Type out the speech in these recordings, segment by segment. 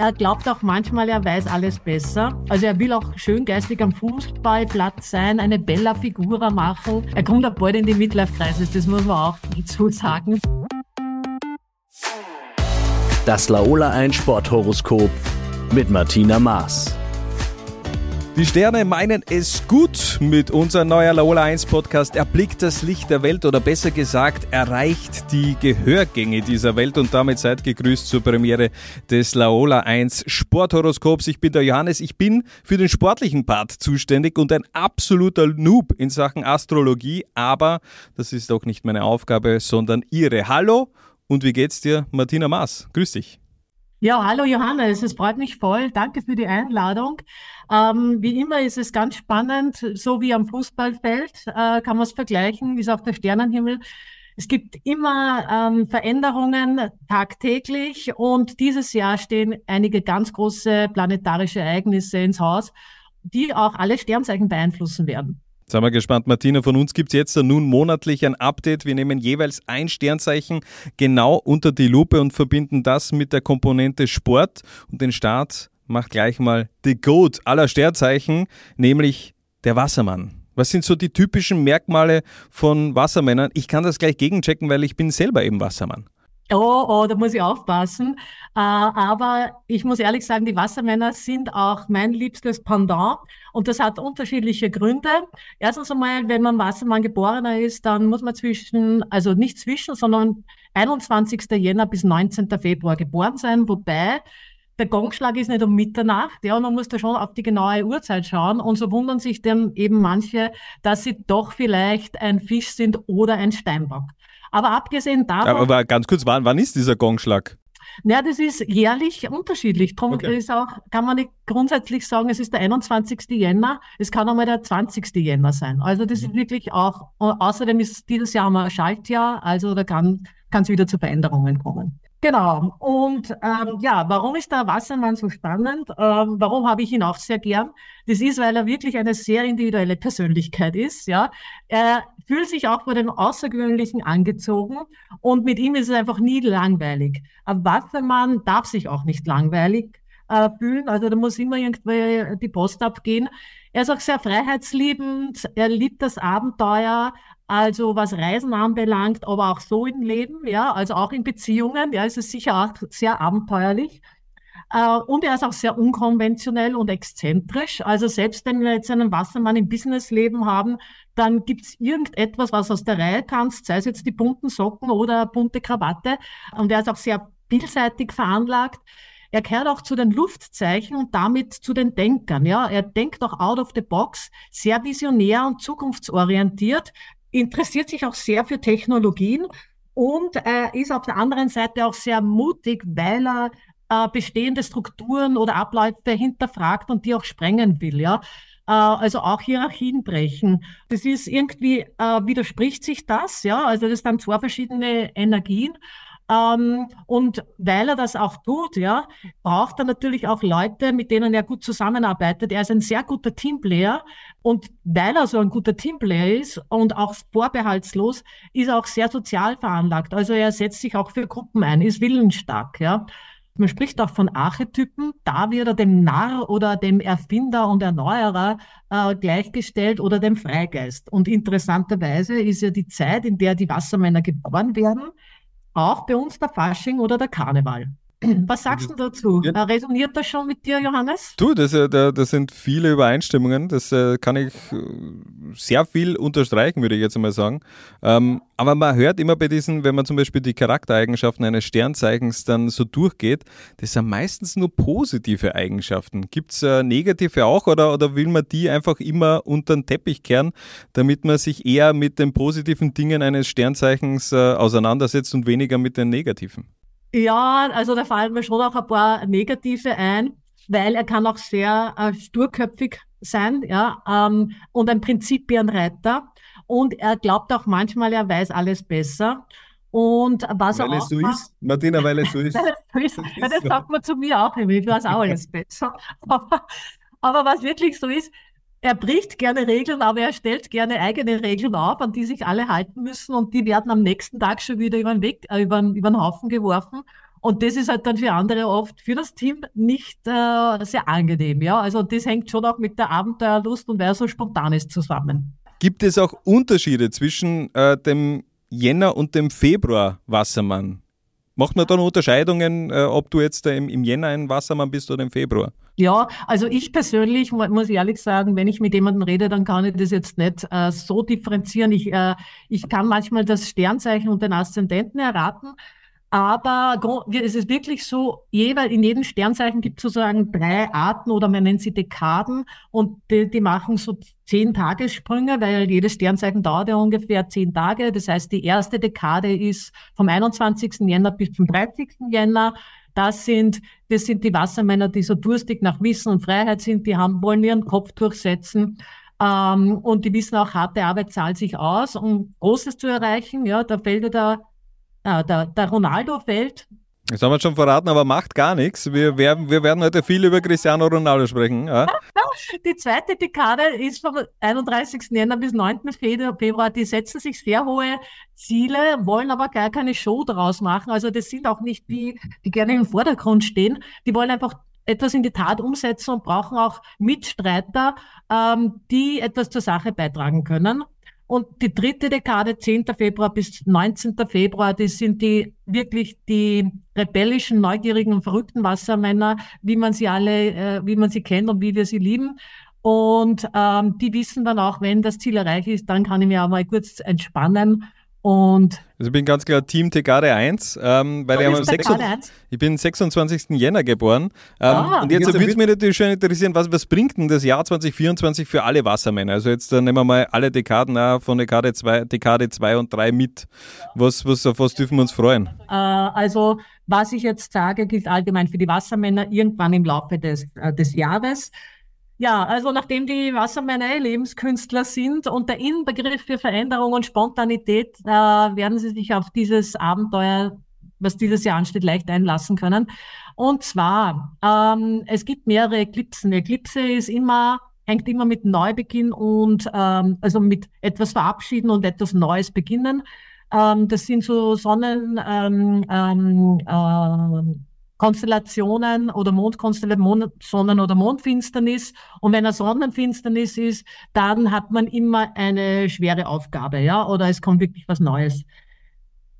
Er glaubt auch manchmal, er weiß alles besser. Also er will auch schön geistig am Fußballplatz sein, eine Bella Figura machen. Er kommt auch bald in die Midlife-Kreise, das muss man auch dazu sagen. Das Laola 1 Sporthoroskop mit Martina Maas. Die Sterne meinen es gut mit unserem neuen Laola 1 Podcast. Erblickt das Licht der Welt oder besser gesagt, erreicht die Gehörgänge dieser Welt und damit seid gegrüßt zur Premiere des Laola 1 Sporthoroskops. Ich bin der Johannes, ich bin für den sportlichen Part zuständig und ein absoluter Noob in Sachen Astrologie, aber das ist auch nicht meine Aufgabe, sondern ihre. Hallo und wie geht's dir, Martina Maas? Grüß dich. Ja, hallo Johannes, es freut mich voll. Danke für die Einladung. Ähm, wie immer ist es ganz spannend, so wie am Fußballfeld äh, kann man es vergleichen, wie es auf der Sternenhimmel. Es gibt immer ähm, Veränderungen tagtäglich und dieses Jahr stehen einige ganz große planetarische Ereignisse ins Haus, die auch alle Sternzeichen beeinflussen werden. Sind wir gespannt, Martina. Von uns gibt es jetzt nun monatlich ein Update. Wir nehmen jeweils ein Sternzeichen genau unter die Lupe und verbinden das mit der Komponente Sport. Und den Start macht gleich mal the Goat aller Sternzeichen, nämlich der Wassermann. Was sind so die typischen Merkmale von Wassermännern? Ich kann das gleich gegenchecken, weil ich bin selber eben Wassermann. Oh, oh, da muss ich aufpassen. Äh, aber ich muss ehrlich sagen, die Wassermänner sind auch mein liebstes Pendant. Und das hat unterschiedliche Gründe. Erstens einmal, wenn man Wassermann geborener ist, dann muss man zwischen, also nicht zwischen, sondern 21. Jänner bis 19. Februar geboren sein. Wobei der Gongschlag ist nicht um Mitternacht, ja, man muss da schon auf die genaue Uhrzeit schauen und so wundern sich dann eben manche, dass sie doch vielleicht ein Fisch sind oder ein Steinbock. Aber abgesehen davon. Aber ganz kurz, wann, wann ist dieser Gongschlag? Ja, das ist jährlich unterschiedlich. Darum okay. ist auch, kann man nicht grundsätzlich sagen, es ist der 21. Jänner, es kann auch mal der 20. Jänner sein. Also das mhm. ist wirklich auch, außerdem ist dieses Jahr mal ein Schaltjahr, also da kann es wieder zu Veränderungen kommen. Genau. Und ähm, ja, warum ist der Wassermann so spannend? Ähm, warum habe ich ihn auch sehr gern? Das ist, weil er wirklich eine sehr individuelle Persönlichkeit ist. Ja, er fühlt sich auch vor dem Außergewöhnlichen angezogen und mit ihm ist es einfach nie langweilig. Ein Wassermann darf sich auch nicht langweilig äh, fühlen. Also da muss immer irgendwie die Post abgehen. Er ist auch sehr freiheitsliebend. Er liebt das Abenteuer. Also was Reisen anbelangt, aber auch so im Leben, ja, also auch in Beziehungen, ja, ist es sicher auch sehr abenteuerlich. Äh, und er ist auch sehr unkonventionell und exzentrisch. Also selbst wenn wir jetzt einen Wassermann im Businessleben haben, dann gibt es irgendetwas, was aus der Reihe tanzt, sei es jetzt die bunten Socken oder bunte Krawatte. Und er ist auch sehr vielseitig veranlagt. Er gehört auch zu den Luftzeichen und damit zu den Denkern. Ja, er denkt auch out of the box, sehr visionär und zukunftsorientiert, interessiert sich auch sehr für Technologien und äh, ist auf der anderen Seite auch sehr mutig, weil er äh, bestehende Strukturen oder Abläufe hinterfragt und die auch sprengen will, ja. Äh, also auch Hierarchien brechen. Das ist irgendwie, äh, widerspricht sich das, ja. Also das sind zwei verschiedene Energien. Ähm, und weil er das auch tut, ja, braucht er natürlich auch Leute, mit denen er gut zusammenarbeitet. Er ist ein sehr guter Teamplayer und weil er so ein guter Teamplayer ist und auch vorbehaltslos, ist er auch sehr sozial veranlagt. Also er setzt sich auch für Gruppen ein, ist willensstark, ja. Man spricht auch von Archetypen. Da wird er dem Narr oder dem Erfinder und Erneuerer äh, gleichgestellt oder dem Freigeist. Und interessanterweise ist ja die Zeit, in der die Wassermänner geboren werden, auch bei uns der Fasching oder der Karneval. Was sagst du dazu? Ja. Resoniert das schon mit dir, Johannes? Du, das, äh, das sind viele Übereinstimmungen. Das äh, kann ich äh, sehr viel unterstreichen, würde ich jetzt einmal sagen. Ähm, aber man hört immer bei diesen, wenn man zum Beispiel die Charaktereigenschaften eines Sternzeichens dann so durchgeht, das sind meistens nur positive Eigenschaften. Gibt es negative auch oder, oder will man die einfach immer unter den Teppich kehren, damit man sich eher mit den positiven Dingen eines Sternzeichens auseinandersetzt und weniger mit den negativen? Ja, also da fallen mir schon auch ein paar negative ein, weil er kann auch sehr äh, sturköpfig sein, ja, ähm, und ein Prinzipienreiter. Und er glaubt auch manchmal, er weiß alles besser. Und was weil er es so macht, ist, Martina, weil es so ist. weil es so ist. Ja, das sagt man zu mir auch immer, ich weiß auch alles besser. Aber, aber was wirklich so ist, er bricht gerne Regeln, aber er stellt gerne eigene Regeln auf, an die sich alle halten müssen und die werden am nächsten Tag schon wieder über den Weg, äh, über, über den Haufen geworfen. Und das ist halt dann für andere oft, für das Team nicht äh, sehr angenehm. Ja, also das hängt schon auch mit der Abenteuerlust und wer so spontan ist zusammen. Gibt es auch Unterschiede zwischen äh, dem Jänner und dem Februar Wassermann? Macht man dann Unterscheidungen, äh, ob du jetzt im, im Jänner ein Wassermann bist oder im Februar? Ja, also ich persönlich muss ehrlich sagen, wenn ich mit jemandem rede, dann kann ich das jetzt nicht äh, so differenzieren. Ich, äh, ich kann manchmal das Sternzeichen und den Aszendenten erraten, aber es ist wirklich so, jeweils in jedem Sternzeichen gibt es sozusagen drei Arten oder man nennt sie Dekaden und die, die machen so zehn Tagessprünge, weil jedes Sternzeichen dauert ja ungefähr zehn Tage. Das heißt, die erste Dekade ist vom 21. Jänner bis zum 30. Jänner. Das sind, das sind die Wassermänner, die so durstig nach Wissen und Freiheit sind, die haben, wollen ihren Kopf durchsetzen. Ähm, und die wissen auch, harte Arbeit zahlt sich aus, um Großes zu erreichen. Ja, da fällt der Ah, der, der Ronaldo fällt. Das haben wir schon verraten, aber macht gar nichts. Wir werden, wir werden heute viel über Cristiano Ronaldo sprechen. Ja? Die zweite Dekade ist vom 31. Jänner bis 9. Februar. Die setzen sich sehr hohe Ziele, wollen aber gar keine Show daraus machen. Also das sind auch nicht die, die gerne im Vordergrund stehen. Die wollen einfach etwas in die Tat umsetzen und brauchen auch Mitstreiter, ähm, die etwas zur Sache beitragen können. Und die dritte Dekade, 10. Februar bis 19. Februar, das sind die wirklich die rebellischen, neugierigen und verrückten Wassermänner, wie man sie alle, äh, wie man sie kennt und wie wir sie lieben. Und ähm, die wissen dann auch, wenn das Ziel erreicht ist, dann kann ich mir auch mal kurz entspannen und also ich bin ganz klar Team Tegade 1, ähm, weil ich, 26, ich bin 26. Jänner geboren. Ähm, ah, und jetzt würde es mich natürlich schon interessieren, was, was bringt denn das Jahr 2024 für alle Wassermänner? Also jetzt äh, nehmen wir mal alle Dekaden auch von Dekade 2, Dekade 2 und 3 mit. Was, was, auf was dürfen wir uns freuen? Äh, also was ich jetzt sage, gilt allgemein für die Wassermänner irgendwann im Laufe des, äh, des Jahres. Ja, also nachdem die Wassermänner Lebenskünstler sind und der Inbegriff für Veränderung und Spontanität, äh, werden sie sich auf dieses Abenteuer, was dieses Jahr ansteht, leicht einlassen können. Und zwar, ähm, es gibt mehrere Eklipsen. Eklipse ist immer hängt immer mit Neubeginn und ähm, also mit etwas verabschieden und etwas Neues beginnen. Ähm, das sind so Sonnen, ähm, ähm, äh, Konstellationen oder Mondkonstellationen, Sonnen- oder Mondfinsternis. Und wenn eine Sonnenfinsternis ist, dann hat man immer eine schwere Aufgabe, ja, oder es kommt wirklich was Neues.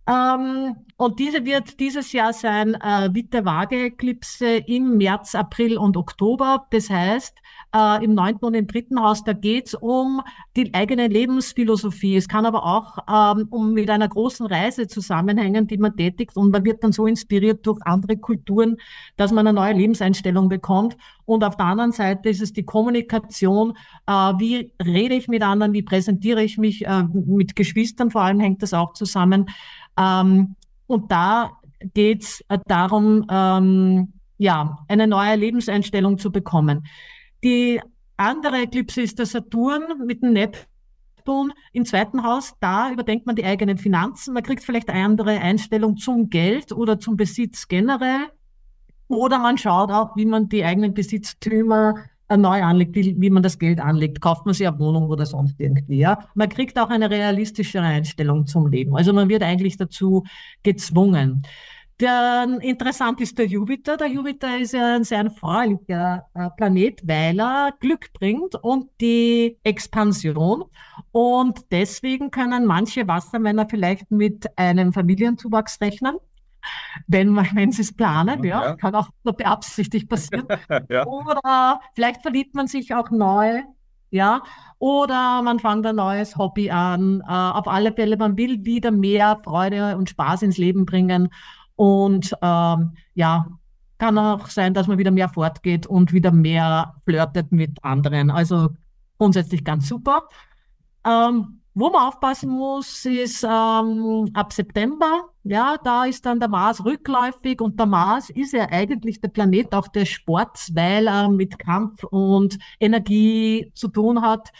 Ähm, und diese wird dieses Jahr sein äh, Witte-Waage-Eklipse im März, April und Oktober. Das heißt, äh, im neunten und im dritten Haus, da geht's um die eigene Lebensphilosophie. Es kann aber auch ähm, um mit einer großen Reise zusammenhängen, die man tätigt und man wird dann so inspiriert durch andere Kulturen, dass man eine neue Lebenseinstellung bekommt. Und auf der anderen Seite ist es die Kommunikation. Äh, wie rede ich mit anderen? Wie präsentiere ich mich? Äh, mit Geschwistern vor allem hängt das auch zusammen. Ähm, und da geht's äh, darum, ähm, ja, eine neue Lebenseinstellung zu bekommen. Die andere Eklipse ist der Saturn mit dem Neptun im zweiten Haus. Da überdenkt man die eigenen Finanzen. Man kriegt vielleicht eine andere Einstellung zum Geld oder zum Besitz generell. Oder man schaut auch, wie man die eigenen Besitztümer äh, neu anlegt, wie, wie man das Geld anlegt. Kauft man sich eine Wohnung oder sonst irgendwie. Ja? Man kriegt auch eine realistischere Einstellung zum Leben. Also man wird eigentlich dazu gezwungen. Der, interessant ist der Jupiter. Der Jupiter ist ja ein sehr freundlicher äh, Planet, weil er Glück bringt und die Expansion. Und deswegen können manche Wassermänner vielleicht mit einem Familienzuwachs rechnen. Wenn, wenn sie es planen, ja, ja, kann auch nur beabsichtigt passieren. ja. Oder vielleicht verliebt man sich auch neu, ja, oder man fängt ein neues Hobby an. Äh, auf alle Fälle, man will wieder mehr Freude und Spaß ins Leben bringen. Und ähm, ja, kann auch sein, dass man wieder mehr fortgeht und wieder mehr flirtet mit anderen. Also grundsätzlich ganz super. Ähm, wo man aufpassen muss, ist ähm, ab September. Ja, da ist dann der Mars rückläufig und der Mars ist ja eigentlich der Planet auch des Sports, weil er mit Kampf und Energie zu tun hat.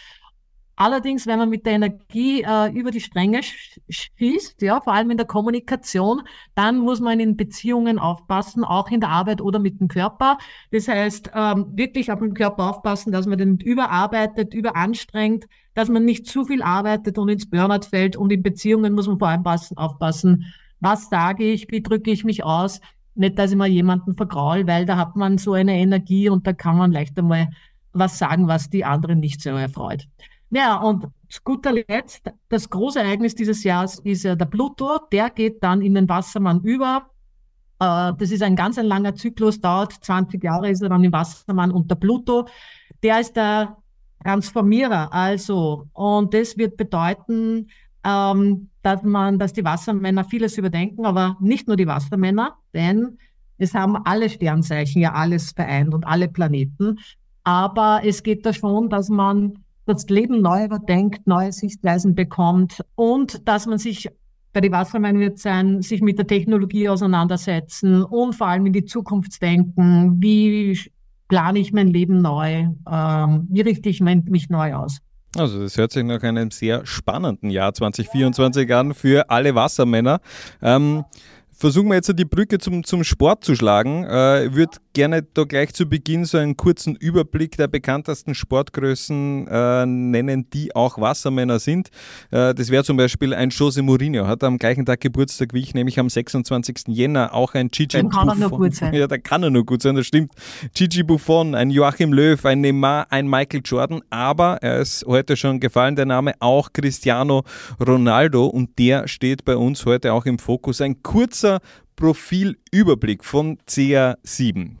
Allerdings, wenn man mit der Energie äh, über die Stränge schießt, ja, vor allem in der Kommunikation, dann muss man in Beziehungen aufpassen, auch in der Arbeit oder mit dem Körper. Das heißt, ähm, wirklich auf den Körper aufpassen, dass man den überarbeitet, überanstrengt, dass man nicht zu viel arbeitet und ins Burnout fällt. Und in Beziehungen muss man vor allem passen, aufpassen, was sage ich, wie drücke ich mich aus, nicht, dass ich mal jemanden vergraul, weil da hat man so eine Energie und da kann man leicht einmal was sagen, was die anderen nicht so erfreut. Ja, und zu guter Letzt, das große Ereignis dieses Jahres ist ja der Pluto. Der geht dann in den Wassermann über. Äh, das ist ein ganz ein langer Zyklus, dauert 20 Jahre ist er dann im Wassermann und der Pluto, der ist der Transformierer. Also, und das wird bedeuten, ähm, dass man, dass die Wassermänner vieles überdenken, aber nicht nur die Wassermänner, denn es haben alle Sternzeichen ja alles vereint und alle Planeten. Aber es geht da schon, dass man das Leben neu überdenkt, neue Sichtweisen bekommt und dass man sich bei die Wassermann wird sein, sich mit der Technologie auseinandersetzen und vor allem in die Zukunft denken. Wie plane ich mein Leben neu? Ähm, wie richte ich mich neu aus? Also das hört sich nach einem sehr spannenden Jahr 2024 an für alle Wassermänner. Ähm, versuchen wir jetzt die Brücke zum, zum Sport zu schlagen. Äh, würde gerne da gleich zu Beginn so einen kurzen Überblick der bekanntesten Sportgrößen äh, nennen, die auch Wassermänner sind. Äh, das wäre zum Beispiel ein Jose Mourinho, hat am gleichen Tag Geburtstag wie ich, nämlich am 26. Jänner. Auch ein Gigi Dann kann Buffon. er nur gut sein. Ja, da kann er nur gut sein, das stimmt. Gigi Buffon, ein Joachim Löw, ein Neymar, ein Michael Jordan, aber er ist heute schon gefallen, der Name auch Cristiano Ronaldo und der steht bei uns heute auch im Fokus. Ein kurzer Profilüberblick von CR7.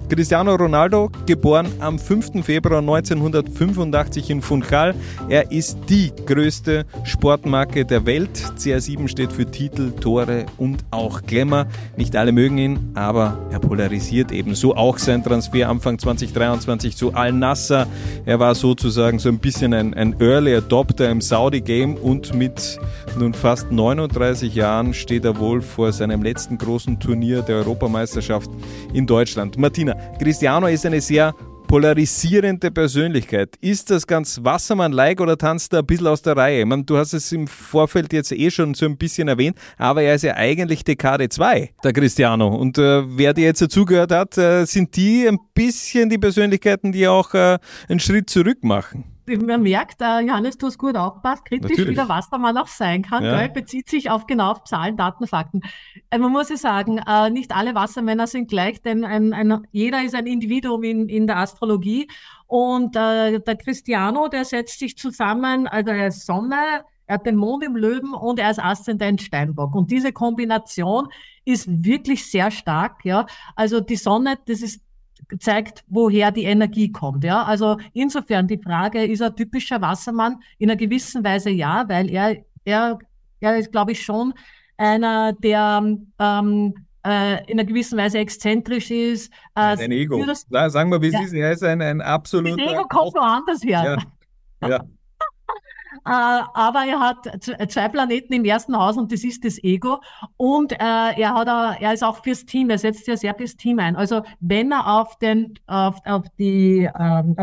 Cristiano Ronaldo, geboren am 5. Februar 1985 in Funchal. Er ist die größte Sportmarke der Welt. CR7 steht für Titel, Tore und auch Glamour. Nicht alle mögen ihn, aber er polarisiert ebenso auch sein Transfer Anfang 2023 zu Al-Nassr. Er war sozusagen so ein bisschen ein, ein Early Adopter im Saudi-Game und mit nun fast 39 Jahren steht er wohl vor seinem letzten großen Turnier der Europameisterschaft in Deutschland. Martina, Cristiano ist eine sehr polarisierende Persönlichkeit. Ist das ganz Wassermann-like oder tanzt er ein bisschen aus der Reihe? Meine, du hast es im Vorfeld jetzt eh schon so ein bisschen erwähnt, aber er ist ja eigentlich Dekade 2, der Cristiano. Und äh, wer dir jetzt dazugehört hat, äh, sind die ein bisschen die Persönlichkeiten, die auch äh, einen Schritt zurück machen man merkt, äh, Johannes, du hast gut aufgepasst, kritisch Natürlich. wieder, was da mal auch sein kann, ja. bezieht sich auf genau auf Zahlen, Daten, Fakten. Äh, man muss ja sagen, äh, nicht alle Wassermänner sind gleich, denn ein, ein, jeder ist ein Individuum in, in der Astrologie. Und äh, der Cristiano, der setzt sich zusammen, also er ist Sonne, er hat den Mond im Löwen und er ist Aszendent Steinbock. Und diese Kombination ist wirklich sehr stark. Ja, also die Sonne, das ist zeigt, woher die Energie kommt. Ja, also insofern die Frage, ist er typischer Wassermann? In einer gewissen Weise ja, weil er, er, er ist, glaube ich, schon einer, der ähm, äh, in einer gewissen Weise exzentrisch ist. Äh, ein Ego. Das, Sagen wir, wie ja. es ist. Er ist ein, ein absoluter. Das Ego kommt woanders her. Ja. ja. Äh, aber er hat zwei Planeten im ersten Haus und das ist das Ego. Und äh, er, hat, er ist auch fürs Team, er setzt ja sehr fürs Team ein. Also wenn er auf, den, auf, auf, die, ähm,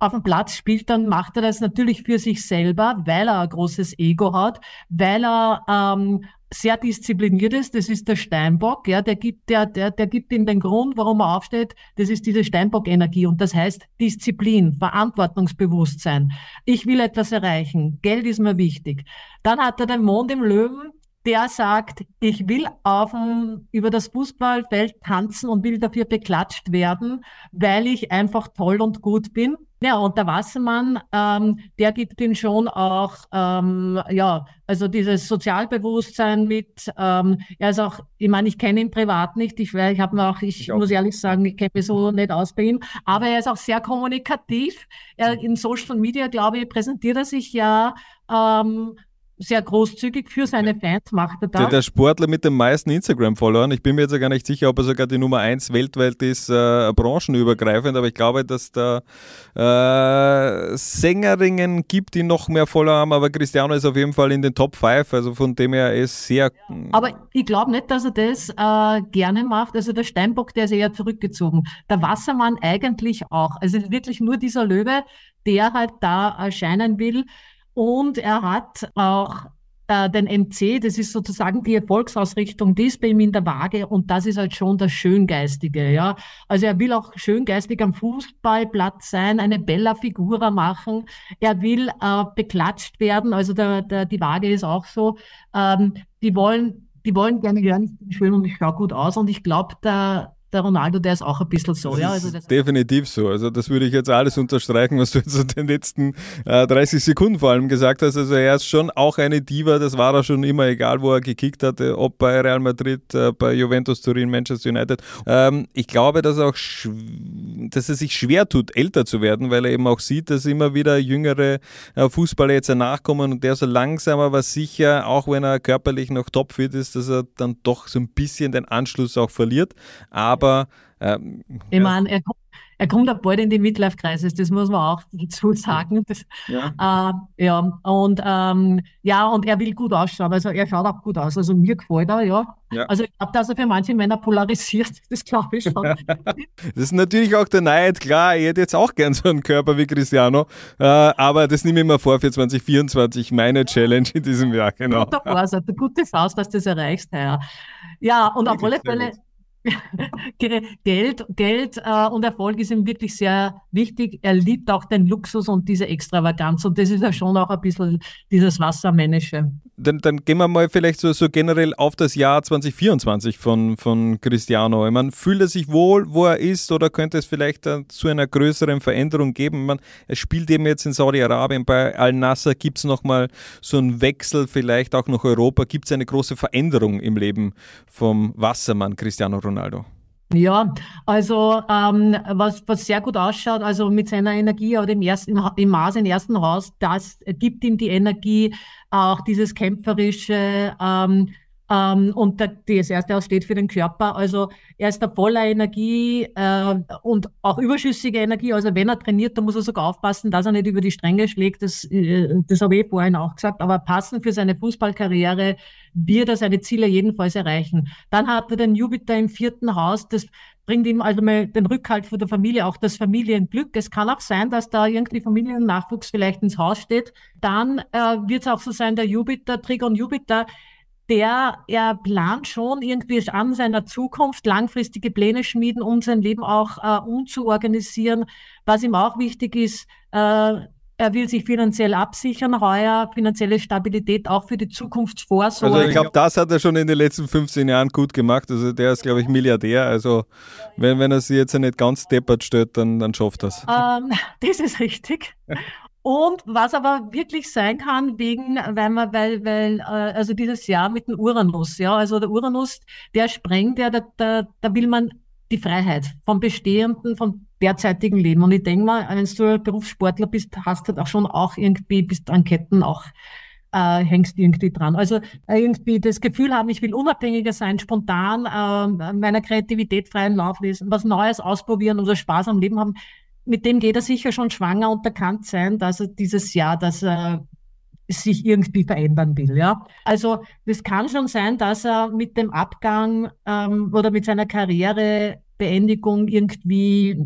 auf dem Platz spielt, dann macht er das natürlich für sich selber, weil er ein großes Ego hat, weil er ähm, sehr diszipliniert ist, das ist der Steinbock, ja, der gibt, der, der, der gibt ihm den Grund, warum er aufsteht, das ist diese Steinbock-Energie und das heißt Disziplin, Verantwortungsbewusstsein. Ich will etwas erreichen, Geld ist mir wichtig. Dann hat er den Mond im Löwen, der sagt, ich will auf dem, über das Fußballfeld tanzen und will dafür beklatscht werden, weil ich einfach toll und gut bin. Ja, und der Wassermann, ähm, der gibt ihm schon auch, ähm, ja, also dieses Sozialbewusstsein mit, ähm, er ist auch, ich meine, ich kenne ihn privat nicht, ich, ich habe mir auch, ich, ich muss ehrlich sagen, ich kenne mich so nicht aus bei ihm, aber er ist auch sehr kommunikativ. Er, in Social Media, glaube ich, präsentiert er sich ja ähm, sehr großzügig für seine Fans macht er das. Der, der Sportler mit den meisten Instagram-Followern. Ich bin mir jetzt gar nicht sicher, ob er sogar die Nummer 1 weltweit ist, äh, branchenübergreifend, aber ich glaube, dass da äh, Sängerinnen gibt, die noch mehr Follower haben, aber Cristiano ist auf jeden Fall in den Top 5, also von dem her ist sehr... Ja, aber ich glaube nicht, dass er das äh, gerne macht. Also der Steinbock, der ist eher zurückgezogen. Der Wassermann eigentlich auch. Also wirklich nur dieser Löwe, der halt da erscheinen will. Und er hat auch äh, den MC, das ist sozusagen die Erfolgsausrichtung, die ist bei ihm in der Waage und das ist halt schon das Schöngeistige, ja. Also er will auch schöngeistig am Fußballplatz sein, eine Bella Figura machen. Er will äh, beklatscht werden, also der, der, die Waage ist auch so. Ähm, die wollen die wollen gerne hören, ich bin schön und ich schaue gut aus und ich glaube, der der Ronaldo, der ist auch ein bisschen so. Das ja, also definitiv so. Also das würde ich jetzt alles unterstreichen, was du jetzt in den letzten äh, 30 Sekunden vor allem gesagt hast. Also er ist schon auch eine Diva, das war er schon immer, egal wo er gekickt hat, ob bei Real Madrid, äh, bei Juventus Turin, Manchester United. Ähm, ich glaube, dass, auch dass er sich schwer tut, älter zu werden, weil er eben auch sieht, dass immer wieder jüngere äh, Fußballer jetzt nachkommen und der so langsam aber sicher, auch wenn er körperlich noch topfit ist, dass er dann doch so ein bisschen den Anschluss auch verliert. Aber aber ähm, ich meine, er, er kommt auch bald in die Midlife-Crisis, das muss man auch dazu sagen. Das, ja. Äh, ja, und ähm, ja, und er will gut ausschauen, also er schaut auch gut aus. Also mir gefällt er, ja. ja. Also ich glaube, dass er für manche Männer polarisiert, das glaube ich schon. das ist natürlich auch der Neid, klar, ich hätte jetzt auch gern so einen Körper wie Cristiano, äh, aber das nehme ich mir vor für 2024, meine Challenge in diesem Jahr, genau. Guter Vorsatz, gute Faust, dass du das erreichst, ja. Ja, und auf alle Fälle Geld, Geld äh, und Erfolg ist ihm wirklich sehr wichtig. Er liebt auch den Luxus und diese Extravaganz. Und das ist ja schon auch ein bisschen dieses Wassermännische. Dann, dann gehen wir mal vielleicht so, so generell auf das Jahr 2024 von, von Cristiano. Ich meine, fühlt er sich wohl, wo er ist, oder könnte es vielleicht äh, zu einer größeren Veränderung geben? Man, er spielt eben jetzt in Saudi-Arabien, bei Al-Nasser gibt es nochmal so einen Wechsel, vielleicht auch nach Europa. Gibt es eine große Veränderung im Leben vom Wassermann Cristiano Ronaldo? Ronaldo? Ja, also ähm, was, was sehr gut ausschaut, also mit seiner Energie oder im ersten im Maß im ersten Haus, das gibt ihm die Energie, auch dieses kämpferische, ähm, ähm, und der, das erste Haus steht für den Körper. Also er ist da voller Energie äh, und auch überschüssige Energie. Also wenn er trainiert, dann muss er sogar aufpassen, dass er nicht über die Stränge schlägt. Das, äh, das habe ich vorhin auch gesagt. Aber passend für seine Fußballkarriere wird er seine Ziele jedenfalls erreichen. Dann hat er den Jupiter im vierten Haus. Das bringt ihm also mal den Rückhalt für der Familie, auch das Familienglück. Es kann auch sein, dass da irgendwie Familiennachwuchs vielleicht ins Haus steht. Dann äh, wird es auch so sein, der Jupiter, Trigon Jupiter, der er plant schon irgendwie an seiner Zukunft langfristige Pläne schmieden, um sein Leben auch äh, umzuorganisieren. Was ihm auch wichtig ist, äh, er will sich finanziell absichern heuer, finanzielle Stabilität auch für die Zukunftsvorsorge. Also ich glaube, das hat er schon in den letzten 15 Jahren gut gemacht. Also der ist, glaube ich, Milliardär. Also wenn, wenn er sich jetzt nicht ganz deppert stellt, dann, dann schafft er es. Ähm, das ist richtig. Und was aber wirklich sein kann, wegen, weil man, weil, weil, äh, also dieses Jahr mit dem Uranus, ja, also der Uranus, der sprengt ja, da, da, da will man die Freiheit vom bestehenden, vom derzeitigen Leben. Und ich denke mal, wenn du Berufssportler bist, hast du halt auch schon auch irgendwie, bist an Ketten auch, äh, hängst irgendwie dran. Also irgendwie das Gefühl haben, ich will unabhängiger sein, spontan äh, meiner Kreativität freien Lauf lesen, was Neues ausprobieren oder Spaß am Leben haben mit dem geht er sicher schon schwanger und da kann sein, dass er dieses Jahr, dass er sich irgendwie verändern will. Ja? Also das kann schon sein, dass er mit dem Abgang ähm, oder mit seiner Karrierebeendigung irgendwie,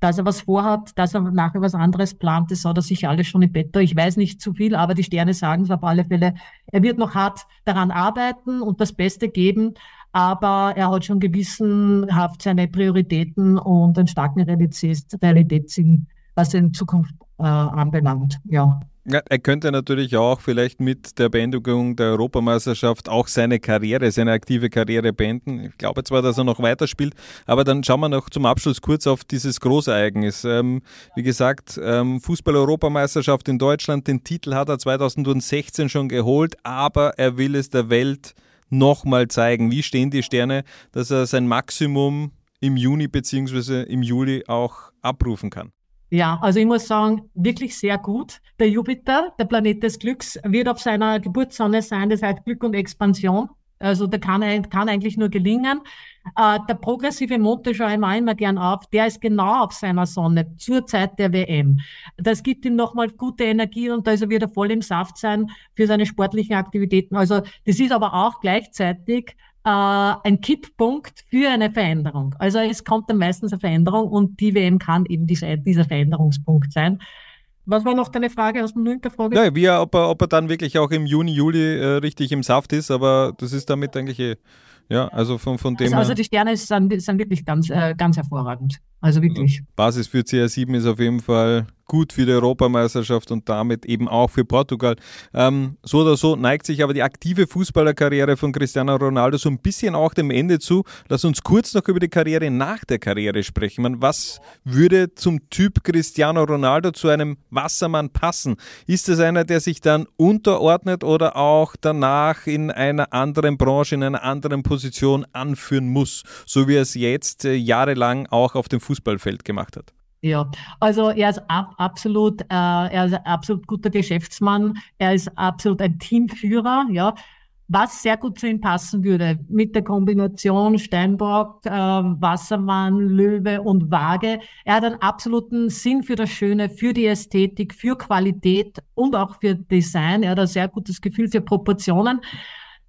dass er was vorhat, dass er nachher was anderes plant, das hat er sich alles schon im Bett. Ich weiß nicht zu viel, aber die Sterne sagen es auf alle Fälle. Er wird noch hart daran arbeiten und das Beste geben, aber er hat schon gewissenhaft seine Prioritäten und einen starken Realitätssinn, was in Zukunft äh, anbelangt. Ja. Ja, er könnte natürlich auch vielleicht mit der Beendigung der Europameisterschaft auch seine Karriere, seine aktive Karriere beenden. Ich glaube zwar, dass er noch weiterspielt, aber dann schauen wir noch zum Abschluss kurz auf dieses Großereignis. Ähm, wie gesagt, ähm, Fußball-Europameisterschaft in Deutschland, den Titel hat er 2016 schon geholt, aber er will es der Welt nochmal zeigen. Wie stehen die Sterne, dass er sein Maximum im Juni bzw. im Juli auch abrufen kann? Ja, also ich muss sagen, wirklich sehr gut. Der Jupiter, der Planet des Glücks, wird auf seiner Geburtssonne sein, das heißt Glück und Expansion. Also der kann, kann eigentlich nur gelingen. Äh, der progressive Mond, den schaue ich mir immer gern auf, der ist genau auf seiner Sonne zur Zeit der WM. Das gibt ihm nochmal gute Energie und da ist er wieder voll im Saft sein für seine sportlichen Aktivitäten. Also das ist aber auch gleichzeitig äh, ein Kipppunkt für eine Veränderung. Also es kommt dann meistens eine Veränderung und die WM kann eben dieser, dieser Veränderungspunkt sein. Was war noch deine Frage? Hast du nur Frage? Ja, wie er, ob, er, ob er dann wirklich auch im Juni, Juli äh, richtig im Saft ist, aber das ist damit eigentlich eh, ja, also von, von dem. Also, also die Sterne sind, sind wirklich ganz, äh, ganz hervorragend. Also wirklich. Basis für CR7 ist auf jeden Fall gut für die Europameisterschaft und damit eben auch für Portugal. Ähm, so oder so neigt sich aber die aktive Fußballerkarriere von Cristiano Ronaldo so ein bisschen auch dem Ende zu. Lass uns kurz noch über die Karriere nach der Karriere sprechen. Man, was würde zum Typ Cristiano Ronaldo zu einem Wassermann passen? Ist es einer, der sich dann unterordnet oder auch danach in einer anderen Branche, in einer anderen Position anführen muss, so wie er es jetzt äh, jahrelang auch auf dem Fußballfeld gemacht hat? Ja, also er ist ab, absolut, äh, er ist ein absolut guter Geschäftsmann. Er ist absolut ein Teamführer, ja. Was sehr gut zu ihm passen würde, mit der Kombination Steinbock, äh, Wassermann, Löwe und Waage. Er hat einen absoluten Sinn für das Schöne, für die Ästhetik, für Qualität und auch für Design. Er hat ein sehr gutes Gefühl für Proportionen.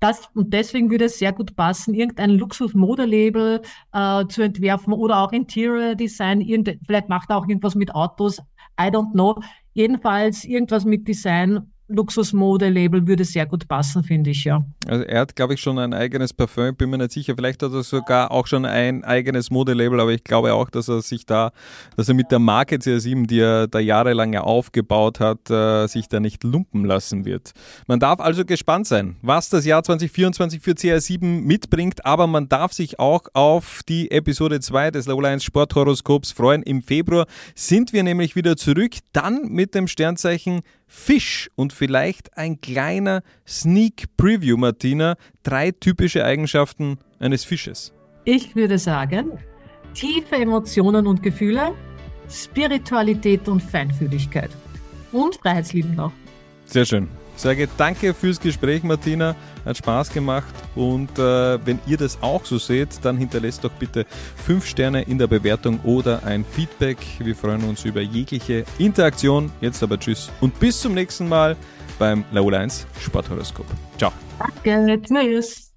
Das, und deswegen würde es sehr gut passen, irgendein Luxus-Modelabel äh, zu entwerfen oder auch Interior Design. Irgend, vielleicht macht er auch irgendwas mit Autos. I don't know. Jedenfalls irgendwas mit Design Luxusmode-Label würde sehr gut passen, finde ich, ja. Also er hat, glaube ich, schon ein eigenes Parfüm, bin mir nicht sicher. Vielleicht hat er sogar auch schon ein eigenes Modelabel, aber ich glaube auch, dass er sich da, dass er mit der Marke CR7, die er da jahrelang ja aufgebaut hat, äh, sich da nicht lumpen lassen wird. Man darf also gespannt sein, was das Jahr 2024 für CR7 mitbringt, aber man darf sich auch auf die Episode 2 des Low 1 Sporthoroskops freuen. Im Februar sind wir nämlich wieder zurück, dann mit dem Sternzeichen Fisch und vielleicht ein kleiner Sneak Preview, Martina. Drei typische Eigenschaften eines Fisches. Ich würde sagen, tiefe Emotionen und Gefühle, Spiritualität und Feinfühligkeit und Freiheitslieben noch. Sehr schön. Sage danke fürs Gespräch, Martina. Hat Spaß gemacht. Und äh, wenn ihr das auch so seht, dann hinterlässt doch bitte fünf Sterne in der Bewertung oder ein Feedback. Wir freuen uns über jegliche Interaktion. Jetzt aber Tschüss und bis zum nächsten Mal beim Laola 1 Sporthoroskop. Ciao. Danke. Tschüss.